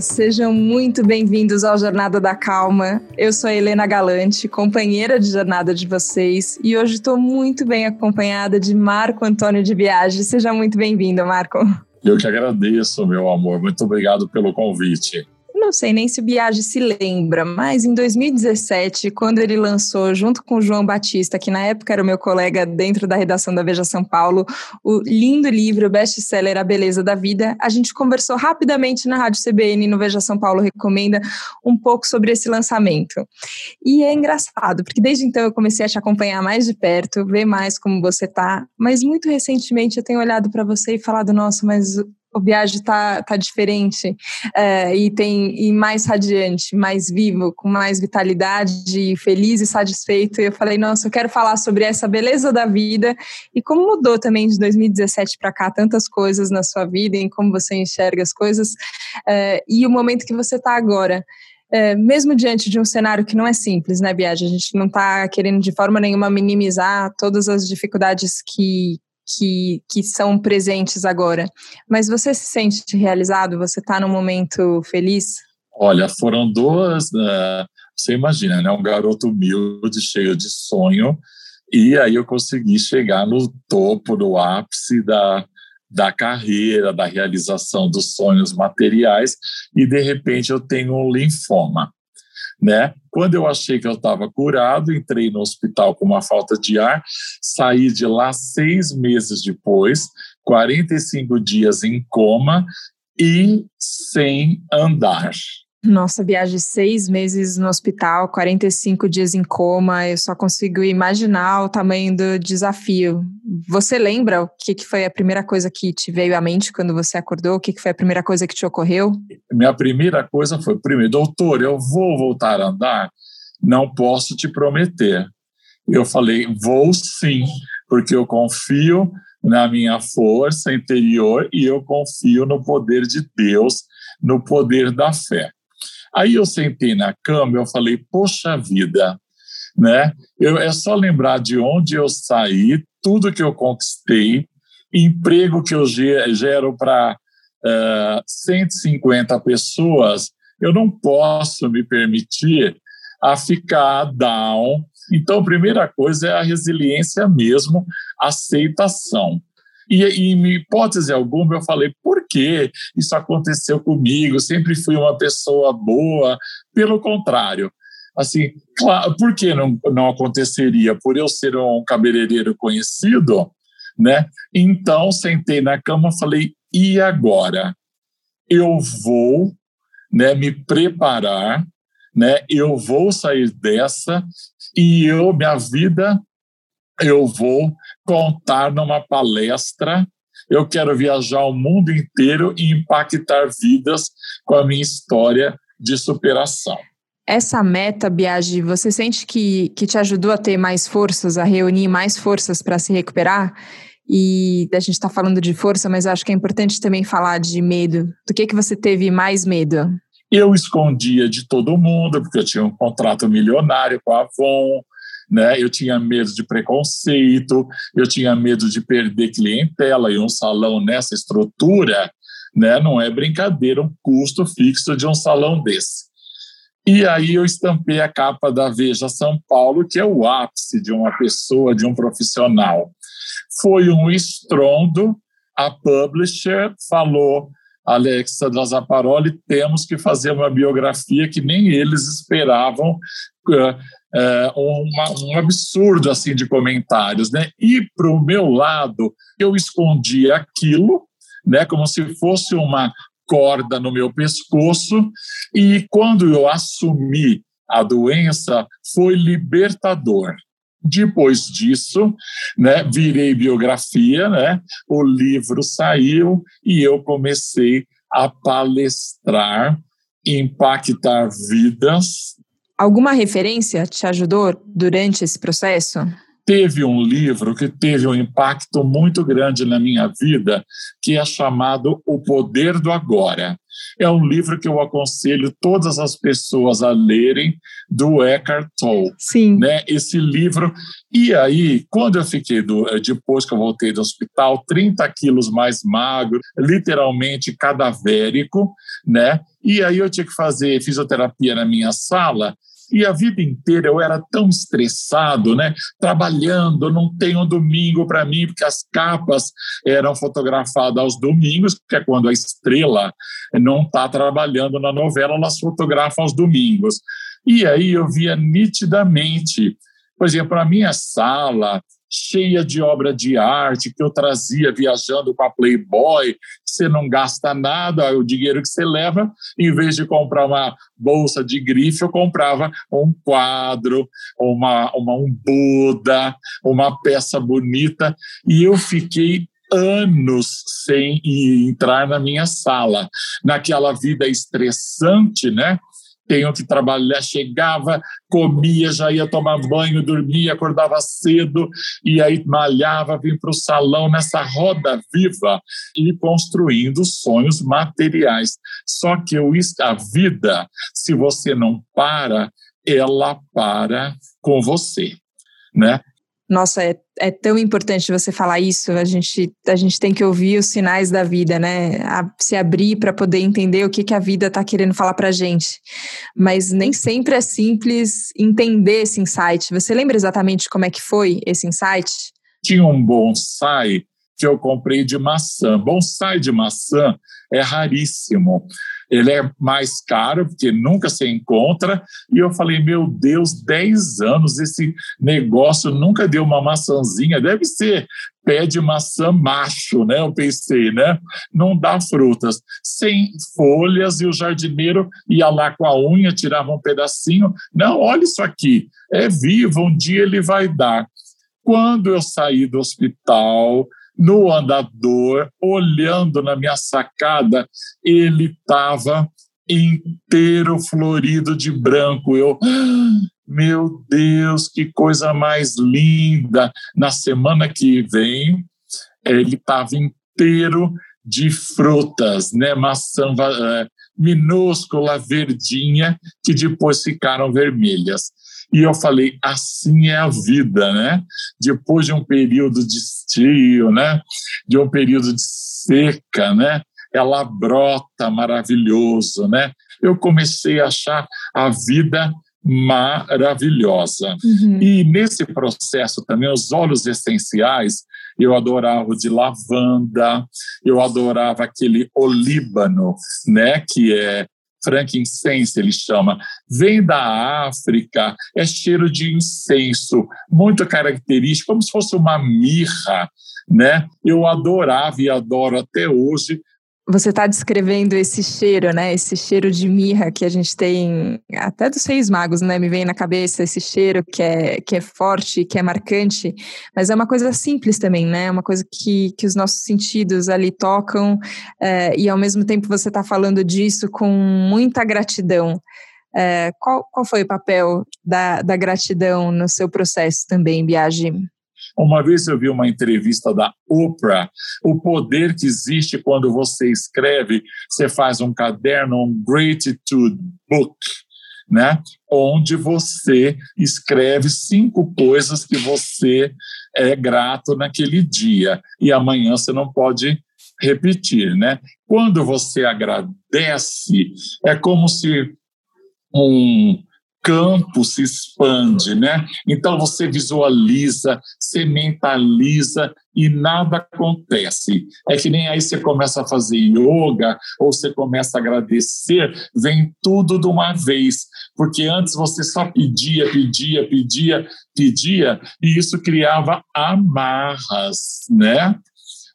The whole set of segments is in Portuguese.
sejam muito bem-vindos ao Jornada da Calma. Eu sou a Helena Galante, companheira de jornada de vocês, e hoje estou muito bem acompanhada de Marco Antônio de Viagem. Seja muito bem-vindo, Marco. Eu que agradeço, meu amor. Muito obrigado pelo convite não sei nem se o Biagi se lembra, mas em 2017, quando ele lançou, junto com o João Batista, que na época era o meu colega dentro da redação da Veja São Paulo, o lindo livro best-seller A Beleza da Vida, a gente conversou rapidamente na Rádio CBN, no Veja São Paulo Recomenda, um pouco sobre esse lançamento. E é engraçado, porque desde então eu comecei a te acompanhar mais de perto, ver mais como você tá, mas muito recentemente eu tenho olhado para você e falado, nossa, mas o Biagi tá, tá diferente é, e tem e mais radiante, mais vivo, com mais vitalidade, feliz e satisfeito. E eu falei, nossa, eu quero falar sobre essa beleza da vida e como mudou também de 2017 para cá tantas coisas na sua vida, em como você enxerga as coisas é, e o momento que você está agora. É, mesmo diante de um cenário que não é simples, né, Biagi? A gente não está querendo de forma nenhuma minimizar todas as dificuldades que, que, que são presentes agora. Mas você se sente realizado? Você está num momento feliz? Olha, foram duas. Uh, você imagina, né? Um garoto humilde, cheio de sonho, e aí eu consegui chegar no topo, no ápice da, da carreira, da realização dos sonhos materiais, e de repente eu tenho um linfoma né? Quando eu achei que eu estava curado, entrei no hospital com uma falta de ar, saí de lá seis meses depois, 45 dias em coma e sem andar. Nossa, viagem seis meses no hospital, 45 dias em coma, eu só consigo imaginar o tamanho do desafio. Você lembra o que, que foi a primeira coisa que te veio à mente quando você acordou? O que, que foi a primeira coisa que te ocorreu? Minha primeira coisa foi, primeiro, doutor, eu vou voltar a andar? Não posso te prometer. Eu falei, vou sim, porque eu confio na minha força interior e eu confio no poder de Deus, no poder da fé. Aí eu sentei na cama eu falei, poxa vida, né? Eu, é só lembrar de onde eu saí, tudo que eu conquistei, emprego que eu gero para uh, 150 pessoas, eu não posso me permitir a ficar down. Então, a primeira coisa é a resiliência mesmo, aceitação. E, e em hipótese alguma eu falei, por que isso aconteceu comigo? Sempre fui uma pessoa boa. Pelo contrário, assim, claro, por que não, não aconteceria? Por eu ser um cabeleireiro conhecido, né? Então, sentei na cama e falei, e agora? Eu vou né, me preparar, né? Eu vou sair dessa e eu, minha vida, eu vou contar numa palestra. Eu quero viajar o mundo inteiro e impactar vidas com a minha história de superação. Essa meta, Biagi, você sente que, que te ajudou a ter mais forças, a reunir mais forças para se recuperar? E a gente está falando de força, mas acho que é importante também falar de medo. Do que, que você teve mais medo? Eu escondia de todo mundo, porque eu tinha um contrato milionário com a Avon, né? Eu tinha medo de preconceito, eu tinha medo de perder clientela e um salão nessa estrutura, né? Não é brincadeira um custo fixo de um salão desse. E aí eu estampei a capa da Veja São Paulo, que é o ápice de uma pessoa, de um profissional. Foi um estrondo, a publisher falou Alexandra Zaparoli, temos que fazer uma biografia que nem eles esperavam uh, é, uma, um absurdo assim de comentários, né? E para o meu lado, eu escondi aquilo, né? Como se fosse uma corda no meu pescoço. E quando eu assumi a doença, foi libertador. Depois disso, né, virei biografia, né, o livro saiu e eu comecei a palestrar, impactar vidas Alguma referência te ajudou durante esse processo? Teve um livro que teve um impacto muito grande na minha vida, que é chamado O Poder do Agora. É um livro que eu aconselho todas as pessoas a lerem, do Eckhart Tolle. Sim. Né? Esse livro. E aí, quando eu fiquei, do, depois que eu voltei do hospital, 30 quilos mais magro, literalmente cadavérico, né? E aí eu tinha que fazer fisioterapia na minha sala e a vida inteira eu era tão estressado, né? Trabalhando, não tem um domingo para mim, porque as capas eram fotografadas aos domingos, que é quando a estrela não está trabalhando na novela, elas fotografam aos domingos. E aí eu via nitidamente, por exemplo, a minha sala, cheia de obra de arte que eu trazia viajando com a Playboy. Você não gasta nada, o dinheiro que você leva, em vez de comprar uma bolsa de grife, eu comprava um quadro, uma, uma um Buda, uma peça bonita, e eu fiquei anos sem entrar na minha sala, naquela vida estressante, né? Tenho que trabalhar, chegava, comia, já ia tomar banho, dormia, acordava cedo e aí malhava, vim para o salão nessa roda viva e construindo sonhos materiais. Só que eu, a vida, se você não para, ela para com você, né? Nossa, é, é tão importante você falar isso. A gente, a gente tem que ouvir os sinais da vida, né? A, se abrir para poder entender o que, que a vida está querendo falar para gente. Mas nem sempre é simples entender esse insight. Você lembra exatamente como é que foi esse insight? Tinha um bonsai que eu comprei de maçã. Bonsai de maçã é raríssimo. Ele é mais caro, porque nunca se encontra. E eu falei, meu Deus, 10 anos, esse negócio nunca deu uma maçãzinha. Deve ser pé de maçã macho, né? Eu pensei, né? Não dá frutas. Sem folhas, e o jardineiro ia lá com a unha, tirava um pedacinho. Não, olha isso aqui, é vivo, um dia ele vai dar. Quando eu saí do hospital, no andador, olhando na minha sacada, ele estava inteiro florido de branco. Eu, meu Deus, que coisa mais linda! Na semana que vem, ele estava inteiro de frutas, né? Maçã é, minúscula, verdinha, que depois ficaram vermelhas. E eu falei, assim é a vida, né? Depois de um período de estio, né? De um período de seca, né? Ela brota maravilhoso, né? Eu comecei a achar a vida maravilhosa. Uhum. E nesse processo também, os óleos essenciais, eu adorava o de lavanda, eu adorava aquele olíbano, né, que é frankincense, ele chama, vem da África, é cheiro de incenso, muito característico, como se fosse uma mirra, né? Eu adorava e adoro até hoje você está descrevendo esse cheiro, né? Esse cheiro de mirra que a gente tem até dos Seis Magos, né? Me vem na cabeça esse cheiro que é, que é forte, que é marcante, mas é uma coisa simples também, né? É uma coisa que, que os nossos sentidos ali tocam é, e ao mesmo tempo você está falando disso com muita gratidão. É, qual, qual foi o papel da, da gratidão no seu processo também, Biagi? Uma vez eu vi uma entrevista da Oprah, o poder que existe quando você escreve, você faz um caderno, um gratitude book, né? Onde você escreve cinco coisas que você é grato naquele dia e amanhã você não pode repetir, né? Quando você agradece, é como se um campo se expande, né? Então você visualiza, você mentaliza e nada acontece. É que nem aí você começa a fazer yoga ou você começa a agradecer, vem tudo de uma vez, porque antes você só pedia, pedia, pedia, pedia e isso criava amarras, né?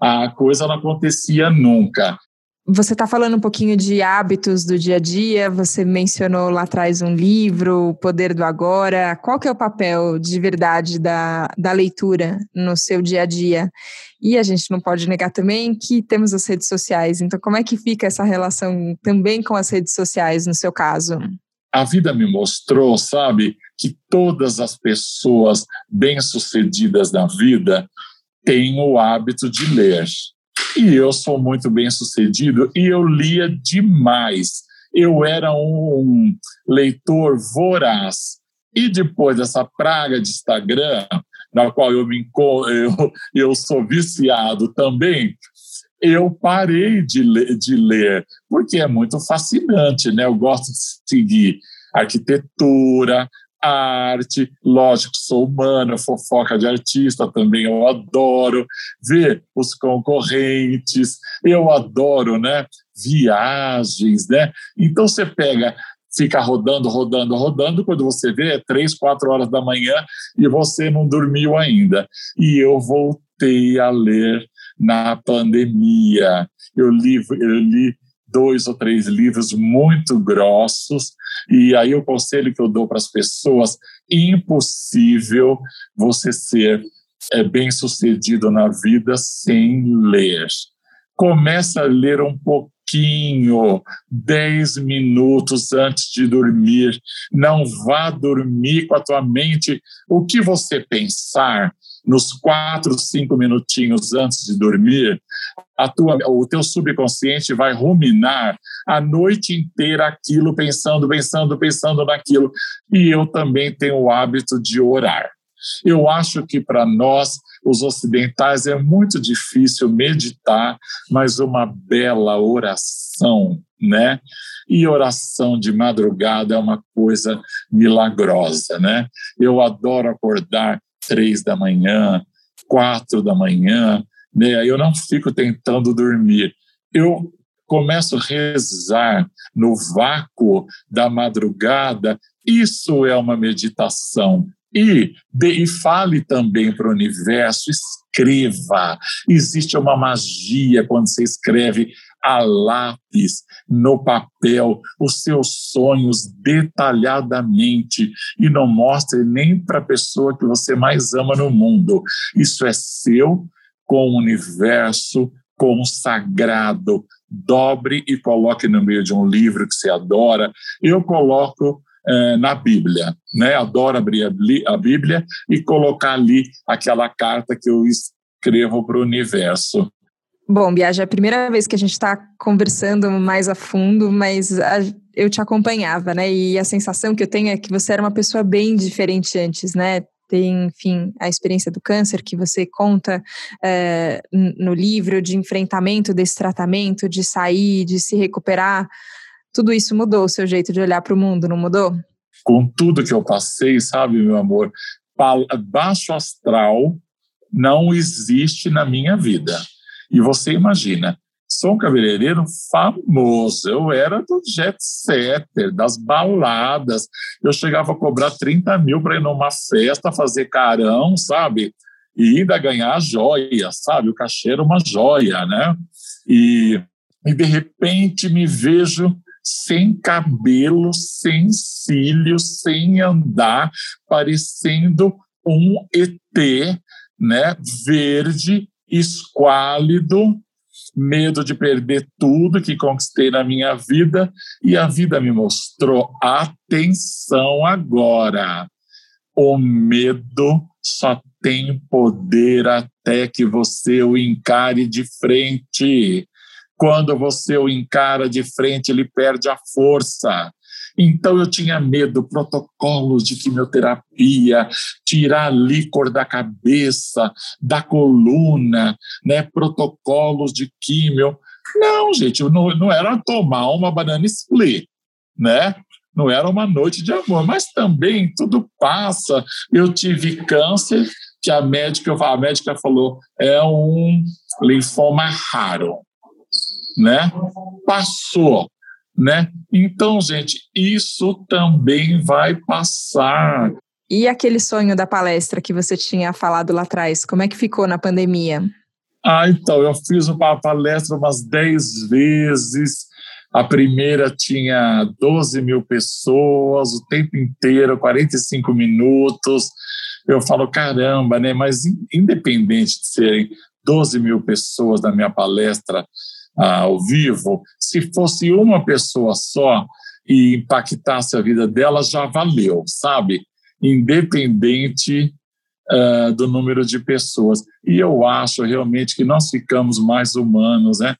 A coisa não acontecia nunca. Você está falando um pouquinho de hábitos do dia a dia, você mencionou lá atrás um livro, O Poder do Agora. Qual que é o papel de verdade da, da leitura no seu dia a dia? E a gente não pode negar também que temos as redes sociais. Então, como é que fica essa relação também com as redes sociais, no seu caso? A vida me mostrou, sabe, que todas as pessoas bem-sucedidas na vida têm o hábito de ler. E eu sou muito bem-sucedido e eu lia demais. Eu era um leitor voraz. E depois dessa praga de Instagram, na qual eu me eu, eu sou viciado também, eu parei de ler, de ler, porque é muito fascinante, né? Eu gosto de seguir arquitetura, arte, lógico, sou humano, fofoca de artista também eu adoro, ver os concorrentes, eu adoro, né? Viagens, né? Então você pega fica rodando, rodando, rodando. Quando você vê, é três, quatro horas da manhã e você não dormiu ainda. E eu voltei a ler na pandemia. Eu li, eu li dois ou três livros muito grossos, e aí o conselho que eu dou para as pessoas: impossível você ser é, bem sucedido na vida sem ler. Começa a ler um pouquinho, dez minutos antes de dormir. Não vá dormir com a tua mente. O que você pensar, nos quatro, cinco minutinhos antes de dormir, tua, o teu subconsciente vai ruminar a noite inteira aquilo, pensando, pensando, pensando naquilo. E eu também tenho o hábito de orar. Eu acho que para nós, os ocidentais, é muito difícil meditar, mas uma bela oração, né? E oração de madrugada é uma coisa milagrosa, né? Eu adoro acordar três da manhã, quatro da manhã, né? Eu não fico tentando dormir. Eu começo a rezar no vácuo da madrugada. Isso é uma meditação. E, de, e fale também para o universo, escreva. Existe uma magia quando você escreve a lápis, no papel, os seus sonhos detalhadamente e não mostre nem para a pessoa que você mais ama no mundo. Isso é seu com o universo consagrado. Dobre e coloque no meio de um livro que você adora. Eu coloco é, na Bíblia, né? Adoro abrir a Bíblia e colocar ali aquela carta que eu escrevo para o universo. Bom, Biagi, é a primeira vez que a gente está conversando mais a fundo, mas a, eu te acompanhava, né? E a sensação que eu tenho é que você era uma pessoa bem diferente antes, né? Tem, enfim, a experiência do câncer que você conta é, no livro, de enfrentamento desse tratamento, de sair, de se recuperar. Tudo isso mudou o seu jeito de olhar para o mundo, não mudou? Com tudo que eu passei, sabe, meu amor, baixo astral não existe na minha vida e você imagina, sou um cabeleireiro famoso, eu era do jet setter, das baladas, eu chegava a cobrar 30 mil para ir numa festa, fazer carão, sabe? E ainda ganhar joia, sabe? O cachê era uma joia, né? E, e de repente me vejo sem cabelo, sem cílios, sem andar, parecendo um ET, né? Verde, esquálido, medo de perder tudo que conquistei na minha vida, e a vida me mostrou: atenção agora, o medo só tem poder até que você o encare de frente. Quando você o encara de frente, ele perde a força. Então eu tinha medo, protocolos de quimioterapia, tirar líquor da cabeça, da coluna, né, protocolos de químio. Não, gente, não, não era tomar uma banana split, né? Não era uma noite de amor, mas também tudo passa. Eu tive câncer, que a médica, a médica falou, é um linfoma raro, né? Passou né? Então, gente, isso também vai passar. E aquele sonho da palestra que você tinha falado lá atrás, como é que ficou na pandemia? Ah, então, eu fiz uma palestra umas 10 vezes. A primeira tinha 12 mil pessoas, o tempo inteiro, 45 minutos. Eu falo, caramba, né? Mas independente de serem 12 mil pessoas na minha palestra, ao vivo, se fosse uma pessoa só e impactasse a vida dela, já valeu, sabe? independente uh, do número de pessoas. E eu acho realmente que nós ficamos mais humanos, né?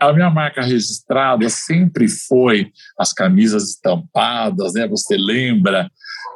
A minha marca registrada sempre foi as camisas estampadas, né? Você lembra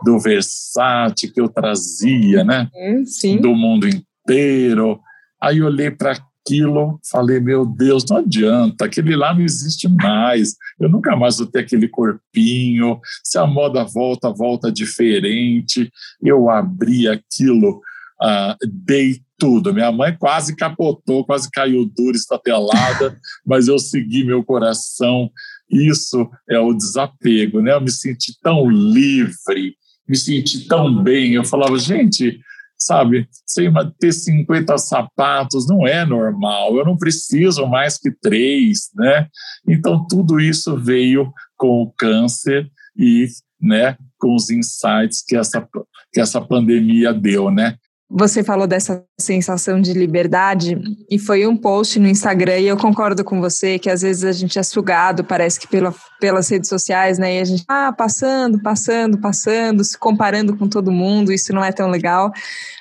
do Versace que eu trazia, né? Sim. Do mundo inteiro. Aí eu olhei para aquilo, falei, meu Deus, não adianta, aquele lá não existe mais, eu nunca mais vou ter aquele corpinho, se a moda volta, volta diferente. Eu abri aquilo, uh, dei tudo. Minha mãe quase capotou, quase caiu dura, estatelada, mas eu segui meu coração. Isso é o desapego, né? Eu me senti tão livre, me senti tão bem. Eu falava, gente, sabe, sem ter 50 sapatos não é normal, eu não preciso mais que três, né? Então, tudo isso veio com o câncer e, né, com os insights que essa, que essa pandemia deu, né? Você falou dessa sensação de liberdade e foi um post no Instagram e eu concordo com você que às vezes a gente é sugado, parece que pela, pelas redes sociais, né? E a gente ah, passando, passando, passando, se comparando com todo mundo, isso não é tão legal.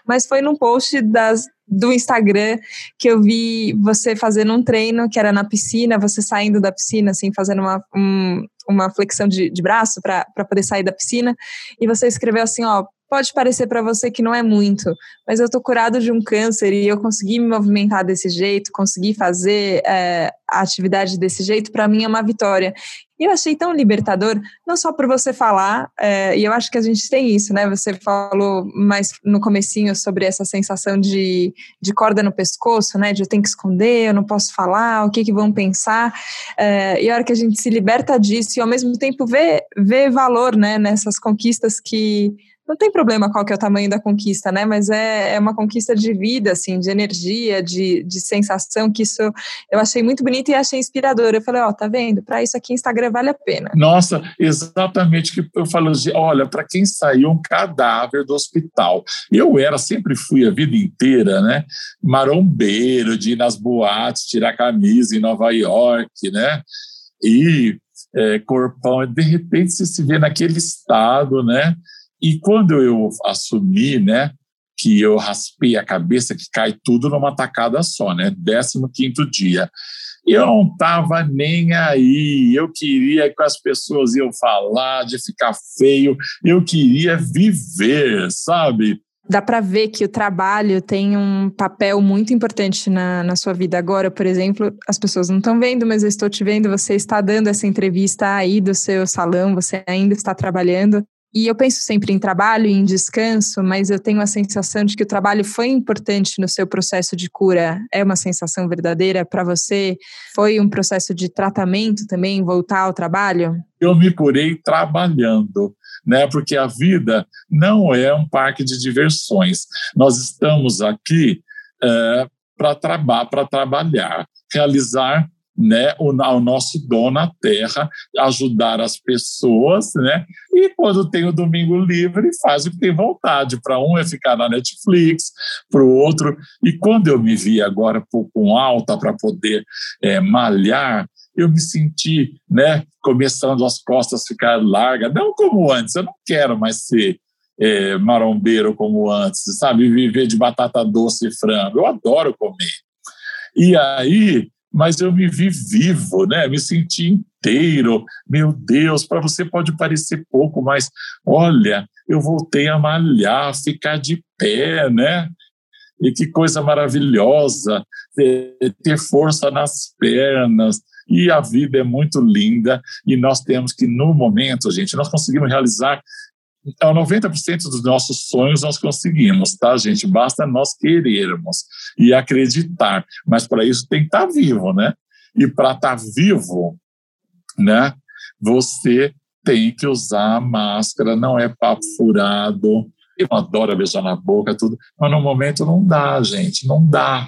Mas foi num post das, do Instagram que eu vi você fazendo um treino que era na piscina, você saindo da piscina, assim, fazendo uma, um, uma flexão de, de braço para poder sair da piscina, e você escreveu assim, ó, pode parecer para você que não é muito, mas eu tô curado de um câncer e eu consegui me movimentar desse jeito, consegui fazer é, a atividade desse jeito, para mim é uma vitória. E eu achei tão libertador, não só por você falar, é, e eu acho que a gente tem isso, né? Você falou mais no comecinho sobre essa sensação de, de corda no pescoço, né? De eu tenho que esconder, eu não posso falar, o que, que vão pensar. É, e a hora que a gente se liberta disso e ao mesmo tempo vê, vê valor né, nessas conquistas que não tem problema qual que é o tamanho da conquista, né? Mas é, é uma conquista de vida, assim, de energia, de, de sensação, que isso eu achei muito bonito e achei inspirador. Eu falei, ó, oh, tá vendo? Para isso aqui Instagram vale a pena. Nossa, exatamente que eu falo, olha, para quem saiu um cadáver do hospital. Eu era, sempre fui a vida inteira, né? Marombeiro, de ir nas boates, tirar camisa em Nova York, né? E é, corpão, de repente você se vê naquele estado, né? E quando eu assumi, né, que eu raspei a cabeça, que cai tudo numa tacada só, né, 15 dia, eu não estava nem aí, eu queria que as pessoas iam falar de ficar feio, eu queria viver, sabe? Dá para ver que o trabalho tem um papel muito importante na, na sua vida agora. Por exemplo, as pessoas não estão vendo, mas eu estou te vendo. Você está dando essa entrevista aí do seu salão, você ainda está trabalhando. E eu penso sempre em trabalho e em descanso, mas eu tenho a sensação de que o trabalho foi importante no seu processo de cura. É uma sensação verdadeira para você? Foi um processo de tratamento também, voltar ao trabalho? Eu me curei trabalhando. Né, porque a vida não é um parque de diversões. Nós estamos aqui é, para traba trabalhar, realizar né, o, o, nosso dom na terra, ajudar as pessoas, né? E quando tem o domingo livre, faz o que tem vontade. Para um é ficar na Netflix, para o outro. E quando eu me vi agora com alta para poder é, malhar, eu me senti, né, começando as costas ficar largas, não como antes. Eu não quero mais ser é, marombeiro como antes, sabe? Viver de batata doce e frango. Eu adoro comer. E aí mas eu me vi vivo, né? Me senti inteiro. Meu Deus, para você pode parecer pouco, mas olha, eu voltei a malhar, ficar de pé, né? E que coisa maravilhosa ter, ter força nas pernas. E a vida é muito linda e nós temos que, no momento, gente, nós conseguimos realizar então, 90% dos nossos sonhos nós conseguimos, tá, gente? Basta nós querermos e acreditar. Mas para isso tem que estar tá vivo, né? E para estar tá vivo, né? Você tem que usar a máscara, não é papo furado. Eu adoro beijar na boca, tudo, mas no momento não dá, gente, não dá.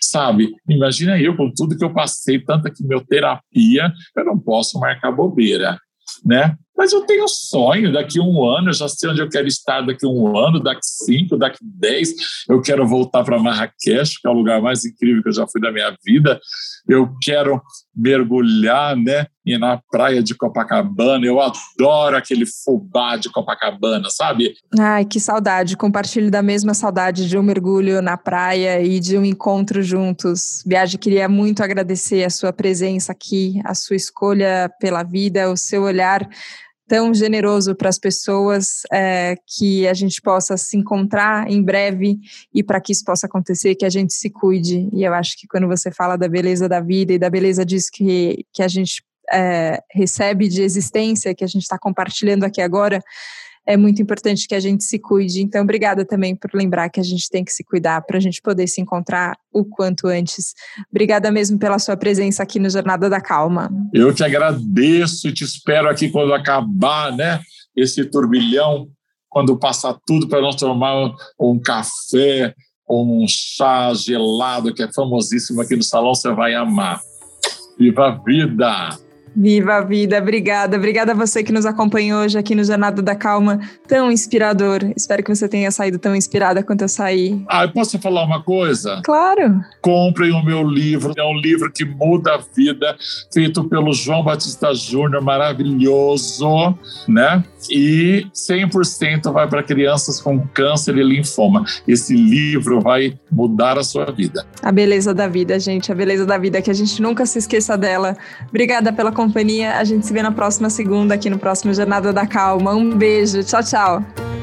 Sabe? Imagina eu com tudo que eu passei, tanta quimioterapia, eu não posso marcar bobeira, né? Mas eu tenho sonho, daqui a um ano, eu já sei onde eu quero estar daqui um ano, daqui cinco, daqui dez. Eu quero voltar para Marrakech, que é o lugar mais incrível que eu já fui da minha vida. Eu quero mergulhar, né? E na praia de Copacabana. Eu adoro aquele fubá de Copacabana, sabe? Ai, que saudade. Compartilho da mesma saudade de um mergulho na praia e de um encontro juntos. Viagem, queria muito agradecer a sua presença aqui, a sua escolha pela vida, o seu olhar tão generoso para as pessoas, é, que a gente possa se encontrar em breve e para que isso possa acontecer, que a gente se cuide. E eu acho que quando você fala da beleza da vida e da beleza disso que, que a gente é, recebe de existência, que a gente está compartilhando aqui agora, é muito importante que a gente se cuide. Então, obrigada também por lembrar que a gente tem que se cuidar para a gente poder se encontrar o quanto antes. Obrigada mesmo pela sua presença aqui no Jornada da Calma. Eu te agradeço e te espero aqui quando acabar, né? Esse turbilhão, quando passar tudo para nós tomar um café um chá gelado que é famosíssimo aqui no salão, você vai amar. Viva a vida! Viva a vida, obrigada. Obrigada a você que nos acompanhou hoje aqui no Jornada da Calma, tão inspirador. Espero que você tenha saído tão inspirada quanto eu saí. Ah, eu posso falar uma coisa? Claro. Comprem o meu livro, é um livro que muda a vida, feito pelo João Batista Júnior, maravilhoso, né? E 100% vai para crianças com câncer e linfoma. Esse livro vai mudar a sua vida. A beleza da vida, gente, a beleza da vida, que a gente nunca se esqueça dela. Obrigada pela companhia. A gente se vê na próxima segunda aqui no próximo Jornada da Calma. Um beijo. Tchau, tchau.